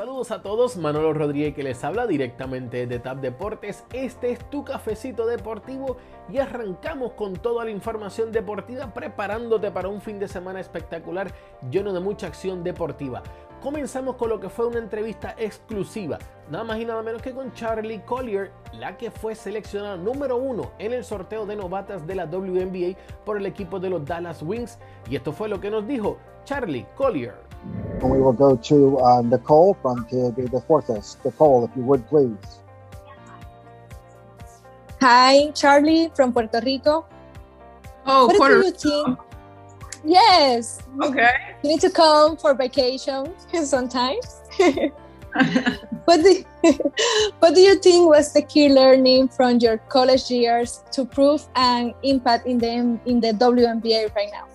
Saludos a todos, Manolo Rodríguez que les habla directamente de TAP Deportes. Este es tu cafecito deportivo y arrancamos con toda la información deportiva preparándote para un fin de semana espectacular lleno de mucha acción deportiva. Comenzamos con lo que fue una entrevista exclusiva, nada más y nada menos que con Charlie Collier, la que fue seleccionada número uno en el sorteo de novatas de la WNBA por el equipo de los Dallas Wings. Y esto fue lo que nos dijo Charlie Collier. And we will go to uh, Nicole from the Deportes. Nicole, if you would please. Hi, Charlie from Puerto Rico. Oh, what Puerto do you think? Yes. Okay. You need to come for vacation sometimes. what do what do you think was the key learning from your college years to prove an impact in the in the WNBA right now?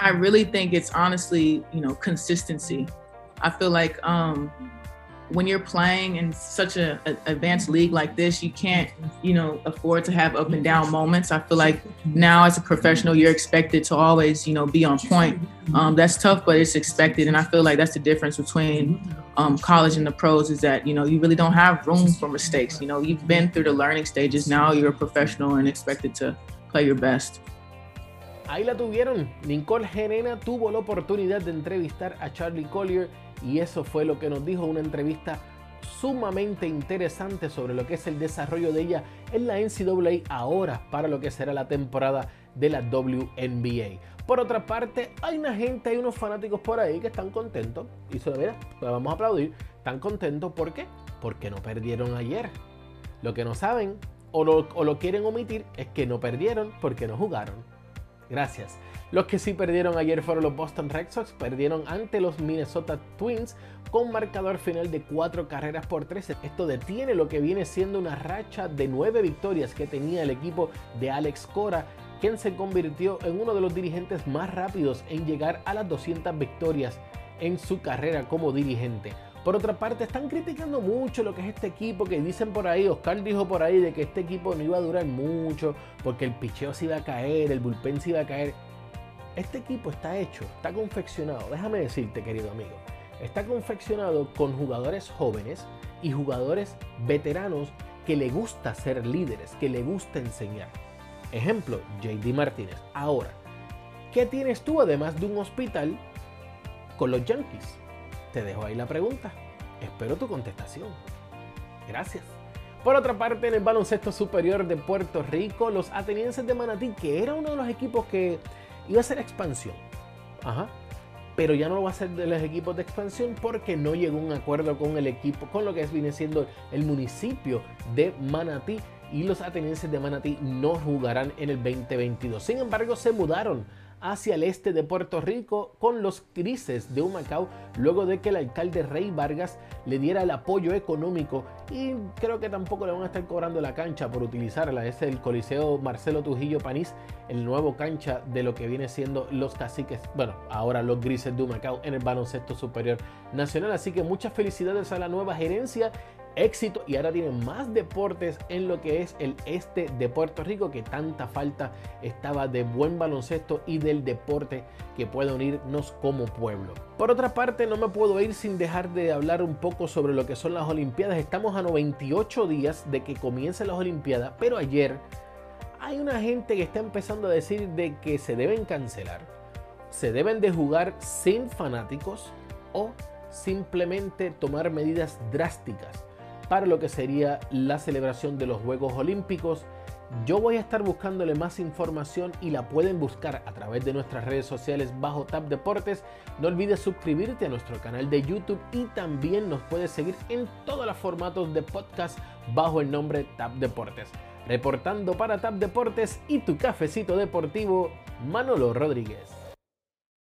I really think it's honestly, you know, consistency. I feel like um, when you're playing in such a, a, advanced league like this, you can't, you know, afford to have up and down moments. I feel like now as a professional, you're expected to always, you know, be on point. Um, that's tough, but it's expected, and I feel like that's the difference between um, college and the pros is that you know you really don't have room for mistakes. You know, you've been through the learning stages. Now you're a professional and expected to play your best. Ahí la tuvieron. Nicole Genena tuvo la oportunidad de entrevistar a Charlie Collier y eso fue lo que nos dijo una entrevista sumamente interesante sobre lo que es el desarrollo de ella en la NCAA ahora para lo que será la temporada de la WNBA. Por otra parte, hay una gente, hay unos fanáticos por ahí que están contentos y se mira, lo vamos a aplaudir, están contentos ¿por qué? Porque no perdieron ayer. Lo que no saben o lo, o lo quieren omitir es que no perdieron porque no jugaron. Gracias. Los que sí perdieron ayer fueron los Boston Red Sox, perdieron ante los Minnesota Twins con marcador final de 4 carreras por 13. Esto detiene lo que viene siendo una racha de 9 victorias que tenía el equipo de Alex Cora, quien se convirtió en uno de los dirigentes más rápidos en llegar a las 200 victorias en su carrera como dirigente. Por otra parte, están criticando mucho lo que es este equipo, que dicen por ahí, Oscar dijo por ahí de que este equipo no iba a durar mucho, porque el picheo se iba a caer, el bullpen se iba a caer. Este equipo está hecho, está confeccionado, déjame decirte querido amigo, está confeccionado con jugadores jóvenes y jugadores veteranos que le gusta ser líderes, que le gusta enseñar. Ejemplo, JD Martínez. Ahora, ¿qué tienes tú además de un hospital con los Yankees? Te dejo ahí la pregunta. Espero tu contestación. Gracias. Por otra parte, en el baloncesto superior de Puerto Rico, los atenienses de Manatí, que era uno de los equipos que iba a ser expansión. Ajá. Pero ya no lo va a ser de los equipos de expansión porque no llegó a un acuerdo con el equipo, con lo que viene siendo el municipio de Manatí. Y los atenienses de Manatí no jugarán en el 2022. Sin embargo, se mudaron hacia el este de Puerto Rico con los crises de Humacao luego de que el alcalde Rey Vargas le diera el apoyo económico y creo que tampoco le van a estar cobrando la cancha por utilizarla. Es el Coliseo Marcelo Trujillo Panís, el nuevo cancha de lo que viene siendo los caciques, bueno, ahora los grises de Humacao en el baloncesto superior nacional. Así que muchas felicidades a la nueva gerencia éxito y ahora tiene más deportes en lo que es el este de Puerto Rico que tanta falta estaba de buen baloncesto y del deporte que puede unirnos como pueblo. Por otra parte, no me puedo ir sin dejar de hablar un poco sobre lo que son las Olimpiadas. Estamos a 98 días de que comiencen las Olimpiadas, pero ayer hay una gente que está empezando a decir de que se deben cancelar, se deben de jugar sin fanáticos o simplemente tomar medidas drásticas para lo que sería la celebración de los Juegos Olímpicos. Yo voy a estar buscándole más información y la pueden buscar a través de nuestras redes sociales bajo Tap Deportes. No olvides suscribirte a nuestro canal de YouTube y también nos puedes seguir en todos los formatos de podcast bajo el nombre Tap Deportes. Reportando para Tap Deportes y tu cafecito deportivo, Manolo Rodríguez.